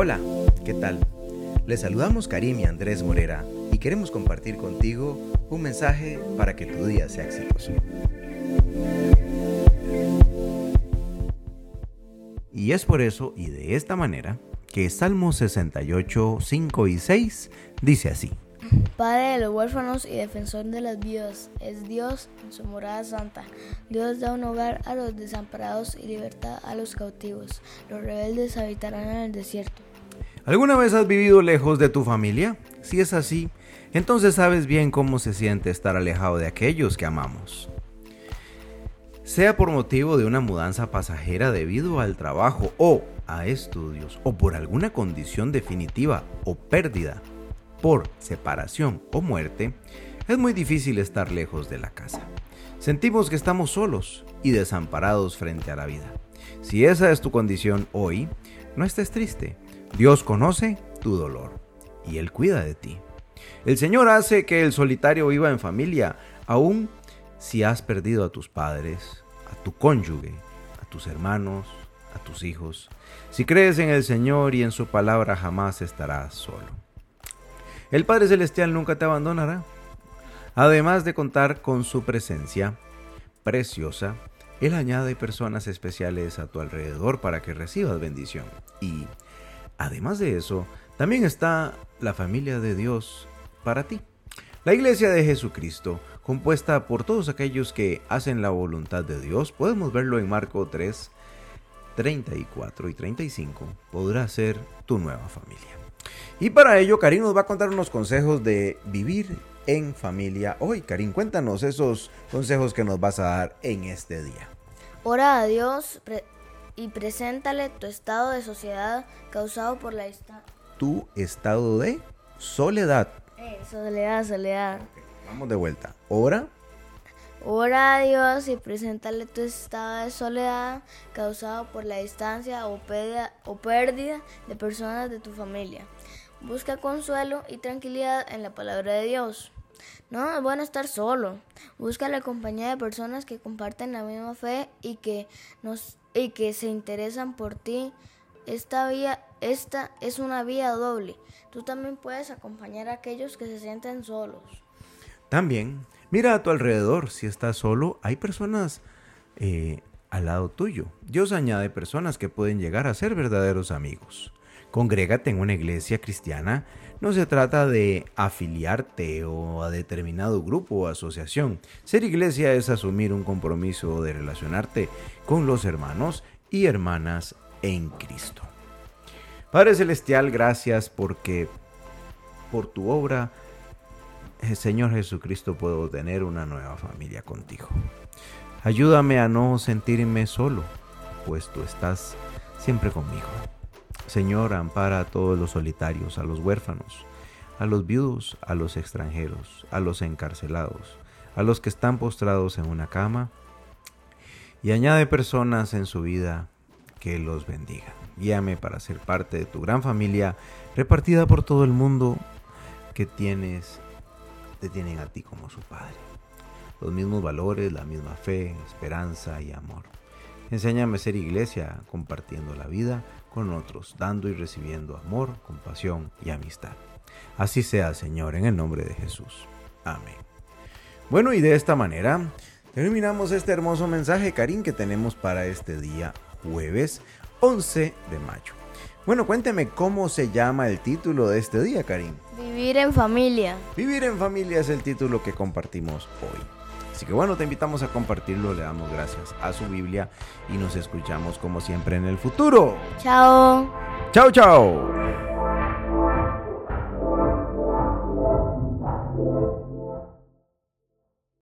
Hola, ¿qué tal? Les saludamos Karim y Andrés Morera y queremos compartir contigo un mensaje para que tu día sea exitoso. Y es por eso y de esta manera que Salmos 68, 5 y 6 dice así. Padre de los huérfanos y defensor de las viudas, es Dios en su morada santa. Dios da un hogar a los desamparados y libertad a los cautivos. Los rebeldes habitarán en el desierto. ¿Alguna vez has vivido lejos de tu familia? Si es así, entonces sabes bien cómo se siente estar alejado de aquellos que amamos. Sea por motivo de una mudanza pasajera debido al trabajo o a estudios o por alguna condición definitiva o pérdida por separación o muerte, es muy difícil estar lejos de la casa. Sentimos que estamos solos y desamparados frente a la vida. Si esa es tu condición hoy, no estés triste. Dios conoce tu dolor y Él cuida de ti. El Señor hace que el solitario viva en familia, aun si has perdido a tus padres, a tu cónyuge, a tus hermanos, a tus hijos. Si crees en el Señor y en su palabra jamás estarás solo. El Padre Celestial nunca te abandonará. Además de contar con su presencia preciosa, Él añade personas especiales a tu alrededor para que recibas bendición. Y, además de eso, también está la familia de Dios para ti. La iglesia de Jesucristo, compuesta por todos aquellos que hacen la voluntad de Dios, podemos verlo en Marco 3, 34 y 35, podrá ser tu nueva familia. Y para ello, Karim nos va a contar unos consejos de vivir en familia hoy. Karim, cuéntanos esos consejos que nos vas a dar en este día. Ora a Dios y preséntale tu estado de sociedad causado por la distancia. Tu estado de soledad. Eh, soledad, soledad. Vamos de vuelta. Ora. Ora a Dios y preséntale tu estado de soledad causado por la distancia o o pérdida de personas de tu familia. Busca consuelo y tranquilidad en la palabra de Dios. No es bueno estar solo. Busca la compañía de personas que comparten la misma fe y que, nos, y que se interesan por ti. Esta, vía, esta es una vía doble. Tú también puedes acompañar a aquellos que se sienten solos. También, mira a tu alrededor. Si estás solo, hay personas eh, al lado tuyo. Dios añade personas que pueden llegar a ser verdaderos amigos. Congrégate en una iglesia cristiana no se trata de afiliarte o a determinado grupo o asociación. Ser iglesia es asumir un compromiso de relacionarte con los hermanos y hermanas en Cristo. Padre Celestial, gracias porque por tu obra, eh, Señor Jesucristo, puedo tener una nueva familia contigo. Ayúdame a no sentirme solo, pues tú estás siempre conmigo. Señor, ampara a todos los solitarios, a los huérfanos, a los viudos, a los extranjeros, a los encarcelados, a los que están postrados en una cama, y añade personas en su vida que los bendiga. Guíame para ser parte de tu gran familia repartida por todo el mundo que tienes, te tienen a ti como su Padre. Los mismos valores, la misma fe, esperanza y amor. Enséñame a ser iglesia compartiendo la vida con otros, dando y recibiendo amor, compasión y amistad. Así sea, Señor, en el nombre de Jesús. Amén. Bueno, y de esta manera terminamos este hermoso mensaje, Karim, que tenemos para este día jueves 11 de mayo. Bueno, cuénteme cómo se llama el título de este día, Karim. Vivir en familia. Vivir en familia es el título que compartimos hoy. Así que bueno, te invitamos a compartirlo, le damos gracias a su Biblia y nos escuchamos como siempre en el futuro. Chao. Chao, chao.